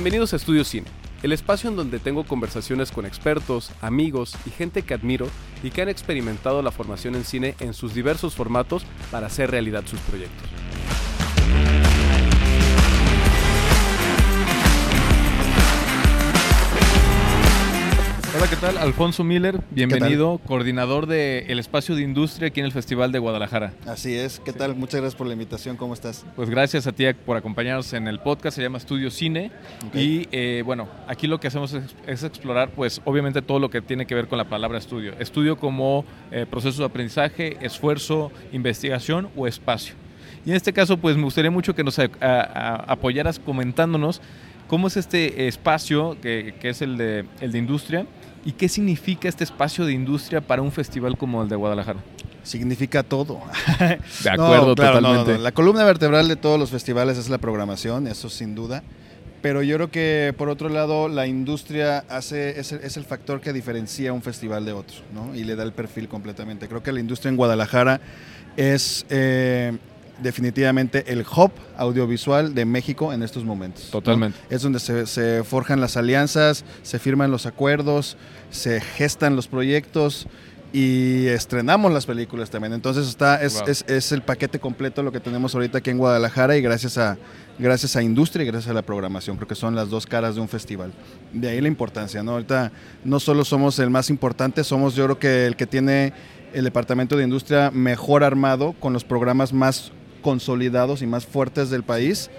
Bienvenidos a Estudio Cine, el espacio en donde tengo conversaciones con expertos, amigos y gente que admiro y que han experimentado la formación en cine en sus diversos formatos para hacer realidad sus proyectos. Hola, ¿qué tal? Alfonso Miller, bienvenido, coordinador del espacio de industria aquí en el Festival de Guadalajara. Así es, ¿qué tal? Muchas gracias por la invitación, ¿cómo estás? Pues gracias a ti por acompañarnos en el podcast, se llama Estudio Cine. Y eh, bueno, aquí lo que hacemos es, explorar, pues obviamente todo lo que tiene que ver con la palabra estudio. Estudio como eh, proceso de aprendizaje, esfuerzo, investigación o espacio. Y en este caso, pues me gustaría mucho que nos apoyaras comentándonos cómo es este espacio que, que es el de, el de industria ¿Y qué significa este espacio de industria para un festival como el de Guadalajara? Significa todo. De acuerdo, totalmente. la columna vertebral de todos los festivales es la programación, eso sin duda. Pero yo creo que por otro lado la industria hace, es, el, factor que diferencia un festival de otro ¿no? y le da el perfil completamente. Creo que la industria en Guadalajara es eh, definitivamente el hub audiovisual de México en estos momentos. Totalmente. Es donde se, forjan las alianzas, se firman los acuerdos, se gestan los proyectos y estrenamos las películas también. Entonces está, es, el paquete completo lo que tenemos ahorita aquí en Guadalajara y gracias a, gracias a industria y gracias a la programación. Creo que son las dos caras de un festival. De ahí la importancia, ¿no? Ahorita no solo somos el más importante, somos yo creo que el que tiene el departamento de industria mejor armado con los programas más consolidados y más fuertes del país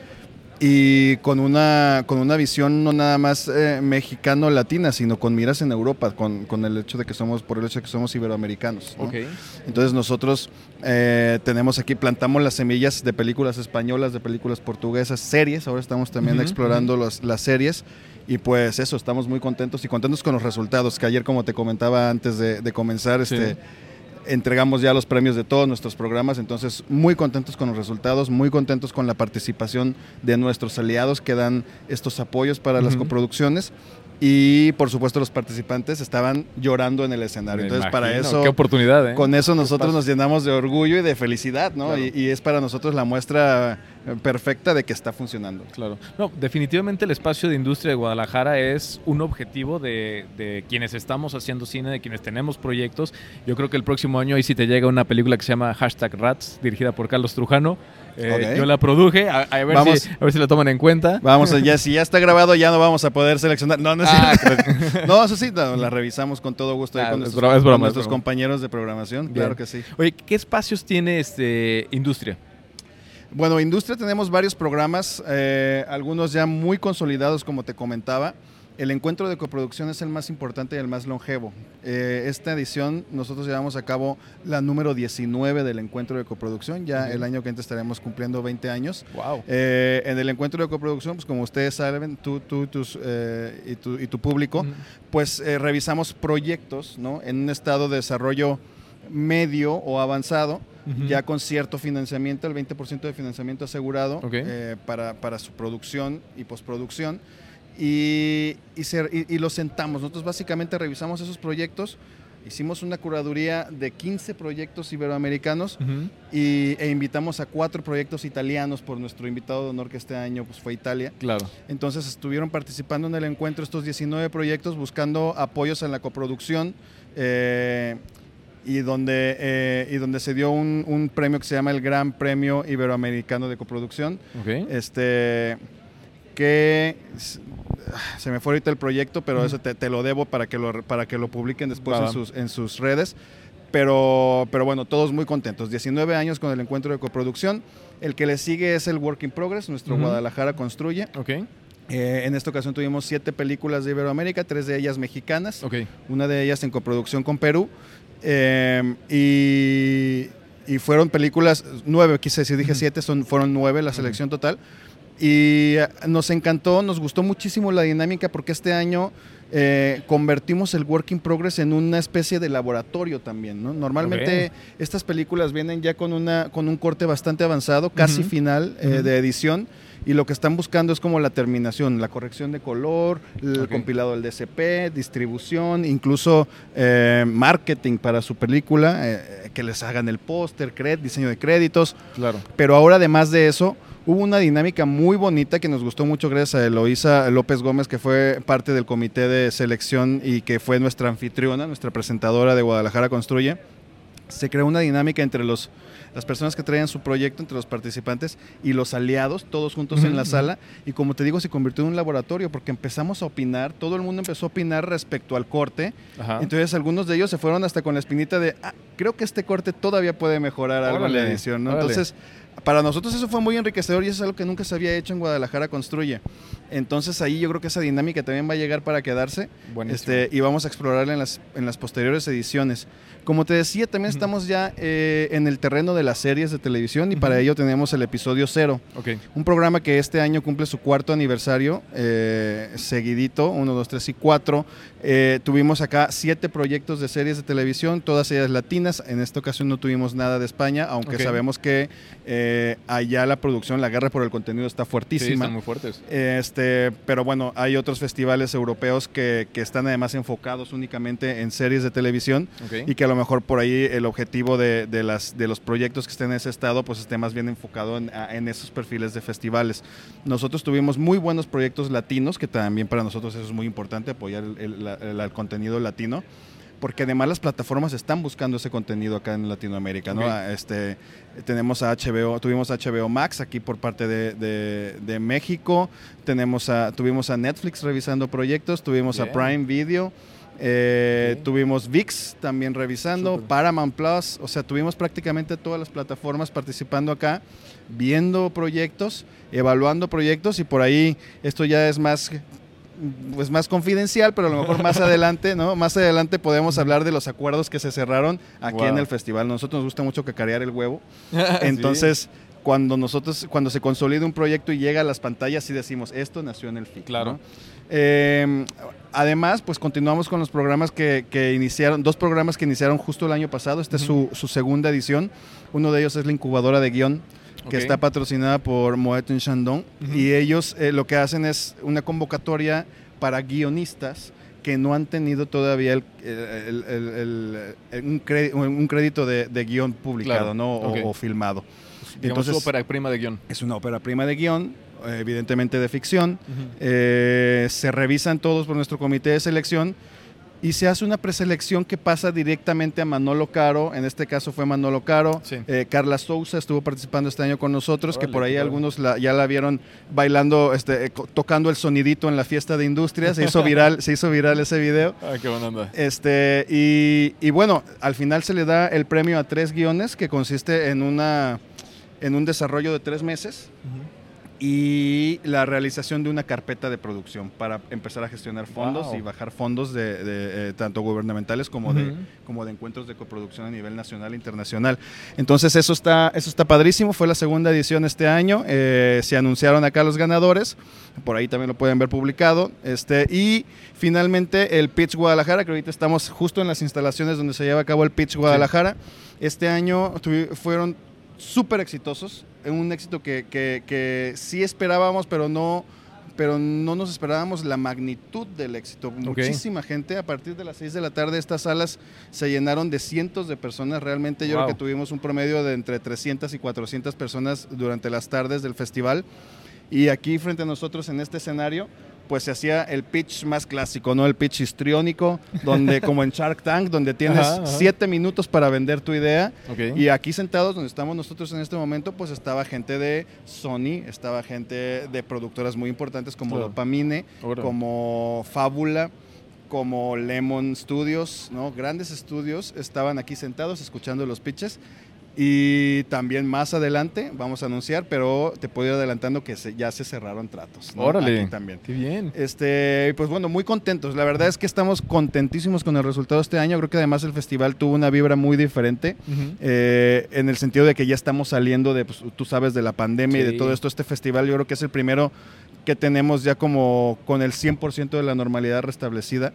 y con una, con una visión no nada más eh, mexicano-latina, sino con miras en Europa, con, con, el hecho de que somos, por el hecho de que somos iberoamericanos. Entonces nosotros eh, tenemos aquí, plantamos las semillas de películas españolas, de películas portuguesas, series, ahora estamos también explorando las series. Y pues eso, estamos muy contentos y contentos con los resultados, que ayer como te comentaba antes de, comenzar, este entregamos ya los premios de todos nuestros programas, entonces muy contentos con los resultados, muy contentos con la participación de nuestros aliados que dan estos apoyos para las coproducciones y por supuesto los participantes estaban llorando en el escenario. Entonces para eso... Qué oportunidad, ¿eh? Con eso nosotros nos llenamos de orgullo y de felicidad, ¿no? Y, es para nosotros la muestra perfecta de que está funcionando. Claro. No, definitivamente el espacio de industria de Guadalajara es un objetivo de, de, quienes estamos haciendo cine, de quienes tenemos proyectos. Yo creo que el próximo año ahí si te llega una película que se llama Hashtag Rats, dirigida por Carlos Trujano. Eh, yo la produje, a, ver si, a, ver si, la toman en cuenta. Vamos, ya, si ya está grabado ya no vamos a poder seleccionar. No, no, ah, no eso sí, la revisamos con todo gusto ah, con, nuestros, compañeros de programación, claro que sí. Oye, ¿qué espacios tiene este Industria? Bueno, Industria tenemos varios programas, eh, algunos ya muy consolidados, como te comentaba. El encuentro de coproducción es el más importante y el más longevo. Eh, esta edición nosotros llevamos a cabo la número 19 del encuentro de coproducción. Ya el año que entra estaremos cumpliendo 20 años. Wow. Eh, en el encuentro de coproducción, pues como ustedes saben, tú, tú tus, eh, y, tu, y, tu, público, pues revisamos proyectos ¿no? en un estado de desarrollo medio o avanzado, ya con cierto financiamiento, el 20% de financiamiento asegurado para, para su producción y postproducción y, y, los sentamos. Nosotros básicamente revisamos esos proyectos. Hicimos una curaduría de 15 proyectos iberoamericanos y, e invitamos a cuatro proyectos italianos por nuestro invitado de honor que este año pues, fue Italia. Claro. Entonces estuvieron participando en el encuentro estos 19 proyectos buscando apoyos en la coproducción. Eh, y donde, eh, y donde se dio un, un, premio que se llama el Gran Premio Iberoamericano de Coproducción. Okay. Este, que se me fue ahorita el proyecto, pero eso te, lo debo para que lo, para que lo publiquen después en sus, en sus redes. Pero, pero bueno, todos muy contentos. 19 años con el encuentro de coproducción. El que le sigue es el Work in Progress, nuestro Guadalajara Construye. Okay. Eh, en esta ocasión tuvimos siete películas de Iberoamérica, tres de ellas mexicanas, okay. una de ellas en coproducción con Perú. Eh, y, y, fueron películas, nueve, quise decir, dije siete, son, fueron nueve la selección total. Y eh, nos encantó, nos gustó muchísimo la dinámica porque este año eh, convertimos el Work in Progress en una especie de laboratorio también. ¿no? Normalmente estas películas vienen ya con, una, con un corte bastante avanzado, casi final eh, de edición. Y lo que están buscando es como la terminación, la corrección de color, el compilado del DCP, distribución, incluso marketing para su película, que les hagan el póster, diseño de créditos. Claro. Pero ahora además de eso, hubo una dinámica muy bonita que nos gustó mucho gracias a Eloísa López Gómez, que fue parte del comité de selección y que fue nuestra anfitriona, nuestra presentadora de Guadalajara Construye. Se creó una dinámica entre los las personas que traían su proyecto entre los participantes y los aliados, todos juntos en la sala. Y como te digo, se convirtió en un laboratorio porque empezamos a opinar, todo el mundo empezó a opinar respecto al corte. Entonces algunos de ellos se fueron hasta con la espinita de, ah, creo que este corte todavía puede mejorar algo en la edición. ¿no? Entonces para nosotros eso fue muy enriquecedor y eso es algo que nunca se había hecho en Guadalajara Construye. Entonces ahí yo creo que esa dinámica también va a llegar para quedarse este, y vamos a explorarla en las, en las posteriores ediciones. Como te decía, también estamos ya eh, en el terreno de las series de televisión y para ello tenemos el episodio cero. Un programa que este año cumple su cuarto aniversario, eh, seguidito, uno, dos, tres y cuatro. Eh, tuvimos acá siete proyectos de series de televisión, todas ellas latinas. En esta ocasión no tuvimos nada de España, aunque sabemos que allá la producción, la guerra por el contenido está fuertísima. Sí, están muy fuertes. Este, pero bueno, hay otros festivales europeos que, que están además enfocados únicamente en series de televisión y que a lo mejor por ahí el objetivo de, de, las, de los proyectos que estén en ese estado pues esté más bien enfocado en, en, esos perfiles de festivales. Nosotros tuvimos muy buenos proyectos latinos, que también para nosotros eso es muy importante, apoyar el, el, contenido latino porque además las plataformas están buscando ese contenido acá en Latinoamérica, ¿no? Este, tenemos a HBO, tuvimos a HBO Max aquí por parte de, de, México, tenemos a, tuvimos a Netflix revisando proyectos, tuvimos a Prime Video, eh, tuvimos VIX también revisando, Paramount Plus, o sea, tuvimos prácticamente todas las plataformas participando acá, viendo proyectos, evaluando proyectos y por ahí esto ya es más pues más confidencial, pero a lo mejor más adelante, ¿no? Más adelante podemos hablar de los acuerdos que se cerraron aquí en el festival. Nosotros nos gusta mucho cacarear el huevo. Entonces, cuando nosotros, cuando se consolida un proyecto y llega a las pantallas, sí decimos, esto nació en el FIC. Claro. Eh, además, pues continuamos con los programas que, iniciaron, dos programas que iniciaron justo el año pasado. Esta es su, segunda edición. Uno de ellos es la incubadora de guion que está patrocinada por Moet en Chandon. Y ellos eh, lo que hacen es una convocatoria para guionistas que no han tenido todavía un, crédito, de, guion publicado ¿no? o, filmado. Entonces, es ópera prima de guion. Es una ópera prima de guion evidentemente de ficción. Eh, se revisan todos por nuestro comité de selección y se hace una preselección que pasa directamente a Manolo Caro, en este caso fue Manolo Caro, eh, Carla Sousa estuvo participando este año con nosotros, que por ahí algunos ya la vieron bailando, este, eh, tocando el sonidito en la fiesta de industria, se hizo viral, se hizo viral ese video. Ay, qué buena onda. Este, y, bueno, al final se le da el premio a tres guiones, que consiste en, una, en un desarrollo de tres meses y la realización de una carpeta de producción para empezar a gestionar fondos y bajar fondos de, eh, tanto gubernamentales como, de, como de encuentros de coproducción a nivel nacional e internacional. Entonces eso está, eso está padrísimo, fue la segunda edición este año, eh, se anunciaron acá los ganadores, por ahí también lo pueden ver publicado, este, y finalmente el Pitch Guadalajara, que ahorita estamos justo en las instalaciones donde se lleva a cabo el Pitch Guadalajara, este año fueron súper exitosos, un éxito que, que, sí esperábamos, pero no, pero no nos esperábamos la magnitud del éxito. Muchísima gente, a partir de las 6 de la tarde estas salas se llenaron de cientos de personas, realmente yo creo que tuvimos un promedio de entre 300 y 400 personas durante las tardes del festival. Y aquí frente a nosotros en este escenario pues se hacía el pitch más clásico, ¿no? El pitch histriónico, donde, como en Shark Tank, donde tienes siete minutos para vender tu idea. Y aquí sentados, donde estamos nosotros en este momento, pues estaba gente de Sony, estaba gente de productoras muy importantes como Dopamine, como Fábula como Lemon Studios, ¿no? Grandes estudios estaban aquí sentados escuchando los pitches y también más adelante vamos a anunciar, pero te puedo ir adelantando que ya se cerraron tratos. Órale. también. Qué bien. Este, pues bueno, muy contentos. La verdad es que estamos contentísimos con el resultado de este año. Creo que además el festival tuvo una vibra muy diferente eh, en el sentido de que ya estamos saliendo de, pues, tú sabes, de la pandemia y de todo esto. Este festival yo creo que es el primero que tenemos ya como con el 100% de la normalidad restablecida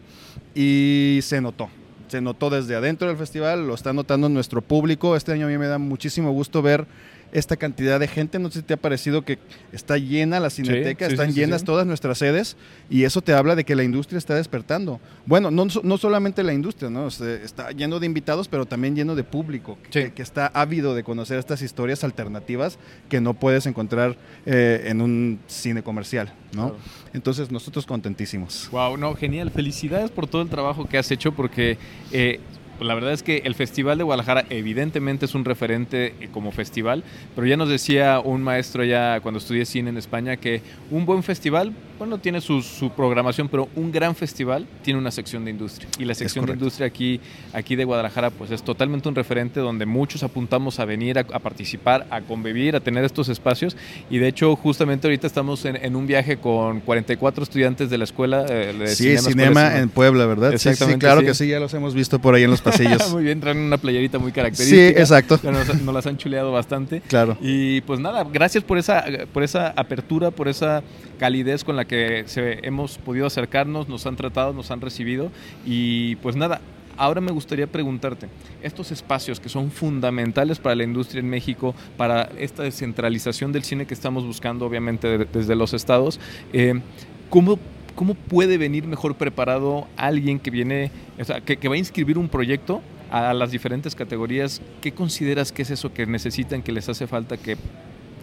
y se notó se notó desde adentro del festival, lo está notando nuestro público. Este año a mí me da muchísimo gusto ver esta cantidad de gente. No sé si te ha parecido que está llena la cineteca, están llenas todas nuestras sedes y eso te habla de que la industria está despertando. Bueno, no, no solamente la industria, ¿no? está lleno de invitados, pero también lleno de público que, está ávido de conocer estas historias alternativas que no puedes encontrar eh, en un cine comercial, ¿no? Entonces nosotros contentísimos. Wow, no, genial. Felicidades por todo el trabajo que has hecho porque eh, la verdad es que el Festival de Guadalajara evidentemente es un referente eh, como festival, pero ya nos decía un maestro ya cuando estudié cine en España que un buen festival, bueno, tiene su, programación, pero un gran festival tiene una sección de industria. Y la sección de industria aquí, aquí de Guadalajara pues es totalmente un referente donde muchos apuntamos a venir a, participar, a convivir, a tener estos espacios. Y de hecho justamente ahorita estamos en, un viaje con 44 estudiantes de la escuela eh, de sí, Cinema, en Puebla, ¿verdad? Exactamente. Sí, claro que sí, ya los hemos visto por ahí en los pasillos. muy bien, traen una playerita muy característica. Sí, exacto. Nos, nos, las han chuleado bastante. Claro. Y pues nada, gracias por esa, por esa apertura, por esa calidez con la que se, hemos podido acercarnos, nos han tratado, nos han recibido. Y pues nada, Ahora me gustaría preguntarte, estos espacios que son fundamentales para la industria en México, para esta descentralización del cine que estamos buscando, obviamente desde los estados, eh, ¿cómo ¿cómo puede venir mejor preparado alguien que viene, o sea, que, va a inscribir un proyecto a las diferentes categorías? ¿Qué consideras que es eso que necesitan, que les hace falta, que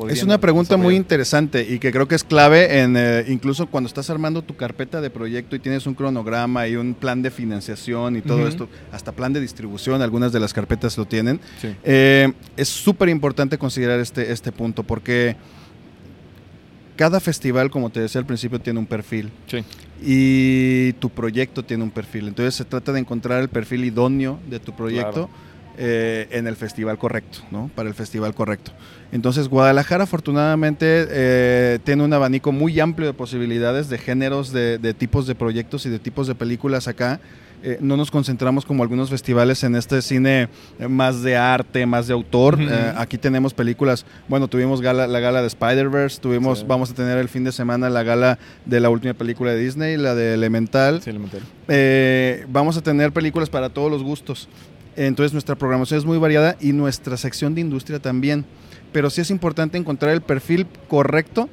es una pregunta muy interesante y que creo que es clave en eh, incluso cuando estás armando tu carpeta de proyecto y tienes un cronograma y un plan de financiación y todo esto, hasta plan de distribución, algunas de las carpetas lo tienen. Eh, es súper importante considerar este, este punto porque cada festival, como te decía al principio, tiene un perfil. Sí. Y tu proyecto tiene un perfil. Entonces se trata de encontrar el perfil idóneo de tu proyecto eh, en el festival correcto, ¿no? Para el festival correcto. Entonces Guadalajara afortunadamente eh, tiene un abanico muy amplio de posibilidades de géneros, de, de tipos de proyectos y de tipos de películas acá. Eh, no nos concentramos como algunos festivales en este cine más de arte, más de autor. Eh, aquí tenemos películas, bueno, tuvimos gala, la gala de Spider-Verse, tuvimos, vamos a tener el fin de semana la gala de la última película de Disney, la de Elemental. Sí, Elemental. vamos a tener películas para todos los gustos. Entonces nuestra programación es muy variada y nuestra sección de industria también. Pero sí es importante encontrar el perfil correcto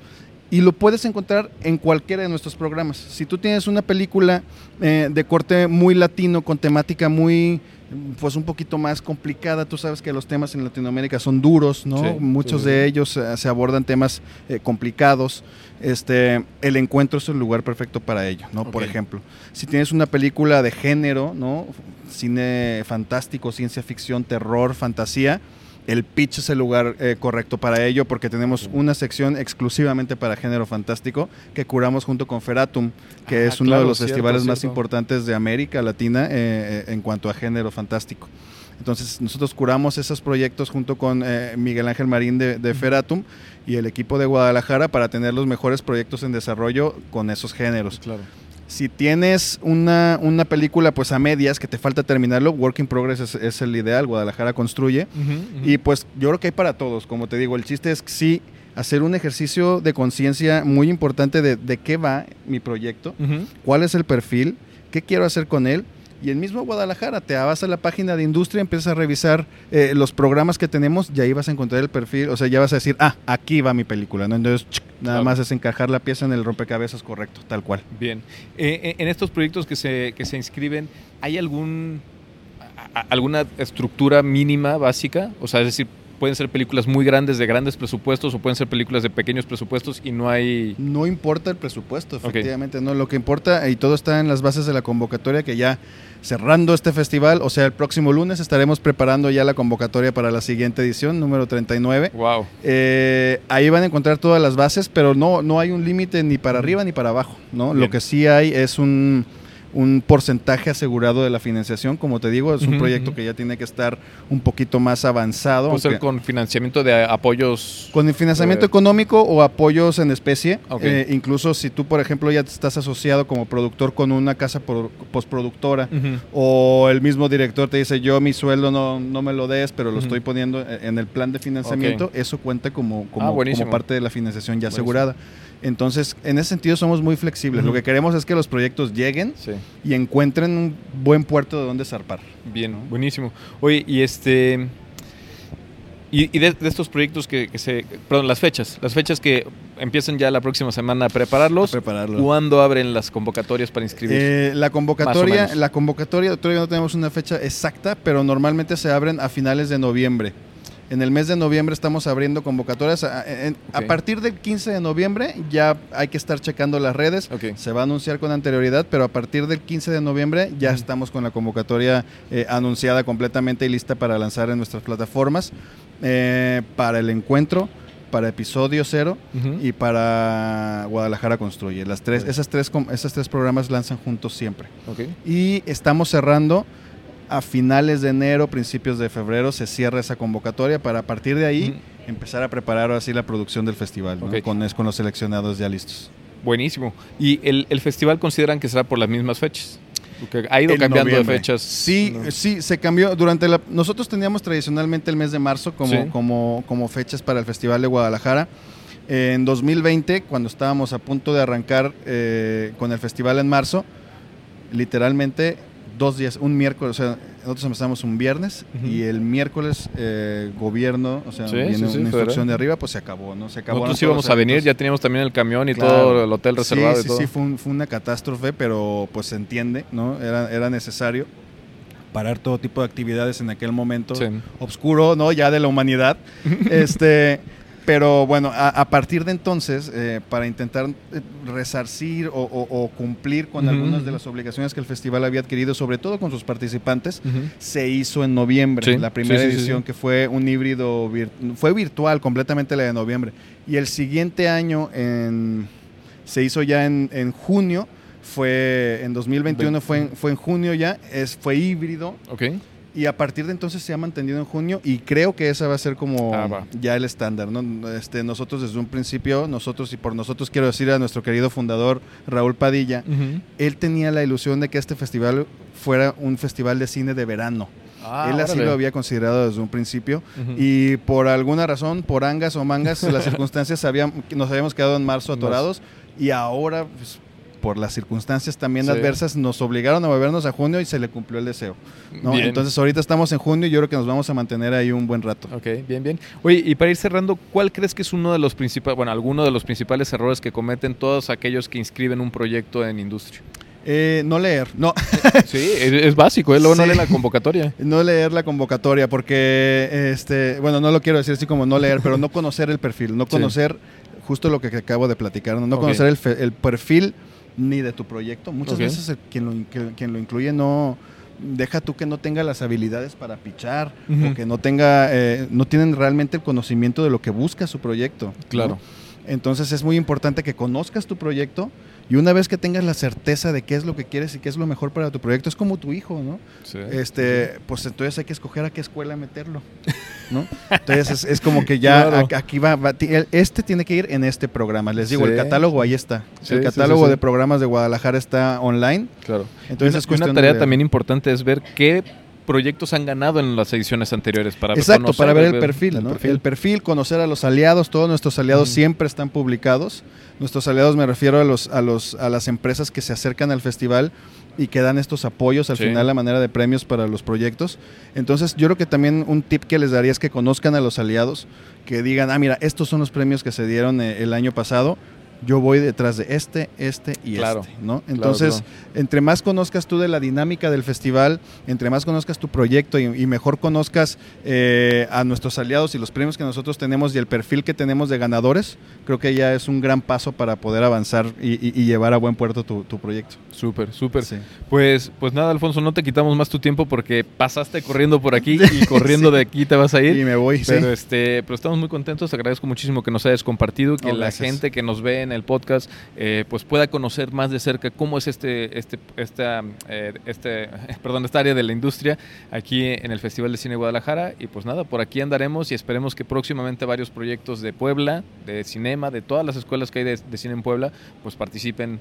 y lo puedes encontrar en cualquiera de nuestros programas. Si tú tienes una película eh, de corte muy latino, con temática muy, pues un poquito más complicada, tú sabes que los temas en Latinoamérica son duros, ¿no? Muchos de ellos eh, se abordan temas eh, complicados. Este, el encuentro es el lugar perfecto para ello, ¿no? Por ejemplo, si tienes una película de género, ¿no? Cine fantástico, ciencia ficción, terror, fantasía, el pitch es el lugar eh, correcto para ello porque tenemos una sección exclusivamente para género fantástico que curamos junto con Feratum, que ah, es uno de los festivales más importantes de América Latina eh, eh, en cuanto a género fantástico. Entonces nosotros curamos esos proyectos junto con Miguel Ángel Marín de, de, Feratum y el equipo de Guadalajara para tener los mejores proyectos en desarrollo con esos géneros. Claro. Si tienes una, una, película pues a medias que te falta terminarlo, Work in Progress es, el ideal, Guadalajara construye. Y pues yo creo que hay para todos, como te digo, el chiste es sí hacer un ejercicio de conciencia muy importante de, de, qué va mi proyecto, cuál es el perfil, qué quiero hacer con él y el mismo Guadalajara, te vas a la página de industria, empiezas a revisar eh, los programas que tenemos y ahí vas a encontrar el perfil, o sea, ya vas a decir, ah, aquí va mi película, ¿no? Entonces, nada más es encajar la pieza en el rompecabezas correcto, tal cual. Bien. Eh, eh, en estos proyectos que se, que se inscriben, ¿hay algún alguna estructura mínima básica? O sea, es decir, pueden ser películas muy grandes de grandes presupuestos o pueden ser películas de pequeños presupuestos y no hay... No importa el presupuesto, efectivamente, no. Lo que importa, y todo está en las bases de la convocatoria, que ya cerrando este festival, o sea, el próximo lunes estaremos preparando ya la convocatoria para la siguiente edición, número 39. Wow. Eh, ahí van a encontrar todas las bases, pero no, no hay un límite ni para arriba ni para abajo, ¿no? Lo que sí hay es un un porcentaje asegurado de la financiación. Como te digo, es un proyecto que ya tiene que estar un poquito más avanzado. ¿Puede ser con financiamiento de apoyos? Con el financiamiento económico o apoyos en especie. Eh, incluso si tú, por ejemplo, ya estás asociado como productor con una casa postproductora o el mismo director te dice, yo mi sueldo no, no me lo des, pero lo estoy poniendo en el plan de financiamiento, eso cuenta como, como, ah, como, parte de la financiación ya asegurada. Entonces, en ese sentido somos muy flexibles. Lo que queremos es que los proyectos lleguen y encuentren un buen puerto de donde zarpar. Bien, buenísimo. Oye, y este Y, de, estos proyectos que, se... Perdón, las fechas. Las fechas que empiezan ya la próxima semana a prepararlos. ¿Cuándo abren las convocatorias para inscribir? Eh, la convocatoria, la convocatoria, todavía no tenemos una fecha exacta, pero normalmente se abren a finales de noviembre. En el mes de noviembre estamos abriendo convocatorias. A, partir del 15 de noviembre ya hay que estar checando las redes. Se va a anunciar con anterioridad, pero a partir del 15 de noviembre ya estamos con la convocatoria eh, anunciada completamente y lista para lanzar en nuestras plataformas. Eh, para el encuentro, para episodio cero y para Guadalajara Construye. Las tres, esas tres, esas tres programas lanzan juntos siempre. Y estamos cerrando a finales de enero, principios de febrero, se cierra esa convocatoria para a partir de ahí empezar a preparar así la producción del festival, con, con los seleccionados ya listos. Buenísimo. ¿Y el, el, festival consideran que será por las mismas fechas? ha ido cambiando de fechas. Sí, sí, se cambió. Durante la, nosotros teníamos tradicionalmente el mes de marzo como, como, como fechas para el Festival de Guadalajara. En 2020, cuando estábamos a punto de arrancar eh, con el festival en marzo, literalmente dos días, un miércoles, o sea, nosotros empezamos un viernes y el miércoles eh, gobierno, o sea, viene una instrucción de arriba, pues se acabó, ¿no? Se acabó. Nosotros íbamos a venir, ya teníamos también el camión y todo el hotel reservado. Sí, y todo. sí, fue, fue, una catástrofe, pero pues se entiende, ¿no? Era, era necesario parar todo tipo de actividades en aquel momento oscuro, ¿no? Ya de la humanidad. este pero bueno, a, partir de entonces, eh, para intentar eh, resarcir o, cumplir con algunas de las obligaciones que el festival había adquirido, sobre todo con sus participantes, se hizo en noviembre, la primera edición que fue un híbrido, fue virtual completamente la de noviembre. Y el siguiente año se hizo ya en, junio, fue en 2021, fue en, fue en junio ya, es, fue híbrido. Okay y a partir de entonces se ha mantenido en junio y creo que esa va a ser como ah, ya el estándar. ¿no? Este, nosotros desde un principio, nosotros y por nosotros quiero decir a nuestro querido fundador Raúl Padilla, él tenía la ilusión de que este festival fuera un festival de cine de verano. Ah, él así lo había considerado desde un principio y por alguna razón, por angas o mangas, las circunstancias nos habíamos quedado en marzo atorados y ahora pues, por las circunstancias también adversas, nos obligaron a movernos a junio y se le cumplió el deseo. Entonces ahorita estamos en junio y yo creo que nos vamos a mantener ahí un buen rato. Ok, bien, bien. Oye, y para ir cerrando, ¿cuál crees que es uno de los principales, bueno, alguno de los principales errores que cometen todos aquellos que inscriben un proyecto en industria? Eh, no leer, no. Sí, es, básico, ¿eh? luego no leer la convocatoria. No leer la convocatoria, porque, este, bueno, no lo quiero decir así como no leer, pero no conocer el perfil, no conocer justo lo que acabo de platicar, no, conocer el, el perfil ni de tu proyecto. Muchas veces quien, lo, quien lo incluye no deja tú que no tenga las habilidades para pichar o que no tenga eh, no tienen realmente el conocimiento de lo que busca su proyecto. Claro. Entonces es muy importante que conozcas tu proyecto y una vez que tengas la certeza de qué es lo que quieres y qué es lo mejor para tu proyecto, es como tu hijo, ¿no? Este, pues entonces hay que escoger a qué escuela meterlo, ¿no? Entonces es, como que ya aquí va, este tiene que ir en este programa. Les digo, el catálogo ahí está. el catálogo de programas de Guadalajara está online. Claro. Entonces una, una tarea también importante es ver qué proyectos han ganado en las ediciones anteriores para Exacto, para ver el, perfil, ¿no? el perfil, conocer a los aliados, todos nuestros aliados siempre están publicados. Nuestros aliados me refiero a los a los a las empresas que se acercan al festival y que dan estos apoyos al final a manera de premios para los proyectos. Entonces, yo creo que también un tip que les daría es que conozcan a los aliados, que digan, ah, mira, estos son los premios que se dieron eh, el año pasado, yo voy detrás de este, este y este, ¿no? Entonces, entre más conozcas tú de la dinámica del festival, entre más conozcas tu proyecto y, mejor conozcas eh, a nuestros aliados y los premios que nosotros tenemos y el perfil que tenemos de ganadores, creo que ya es un gran paso para poder avanzar y, llevar a buen puerto tu, proyecto. Súper, súper. Pues, pues nada, Alfonso, no te quitamos más tu tiempo porque pasaste corriendo por aquí y corriendo de aquí te vas a ir. Y me voy, pero, este, pero estamos muy contentos, te agradezco muchísimo que nos hayas compartido, que la gente que nos ve en el podcast eh, pues pueda conocer más de cerca cómo es este, este, esta, eh, este, perdón, esta área de la industria aquí en el Festival de Cine Guadalajara. Y pues nada, por aquí andaremos y esperemos que próximamente varios proyectos de Puebla, de cinema, de todas las escuelas que hay de, cine en Puebla, pues participen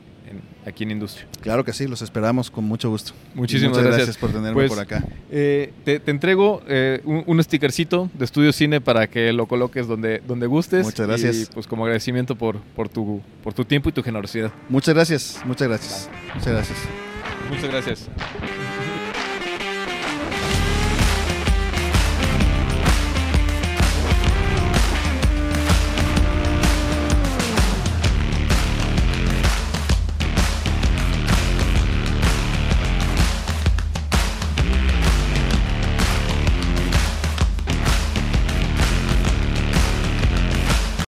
aquí en industria. Claro que sí, los esperamos con mucho gusto. Muchísimas gracias. por tenerme pues, por acá. Eh, te, entrego un, un, stickercito de Estudio Cine para que lo coloques donde, donde gustes. Muchas gracias. Y pues como agradecimiento por, por tu por tu tiempo y tu generosidad. Muchas gracias, muchas gracias. Muchas gracias. Muchas gracias.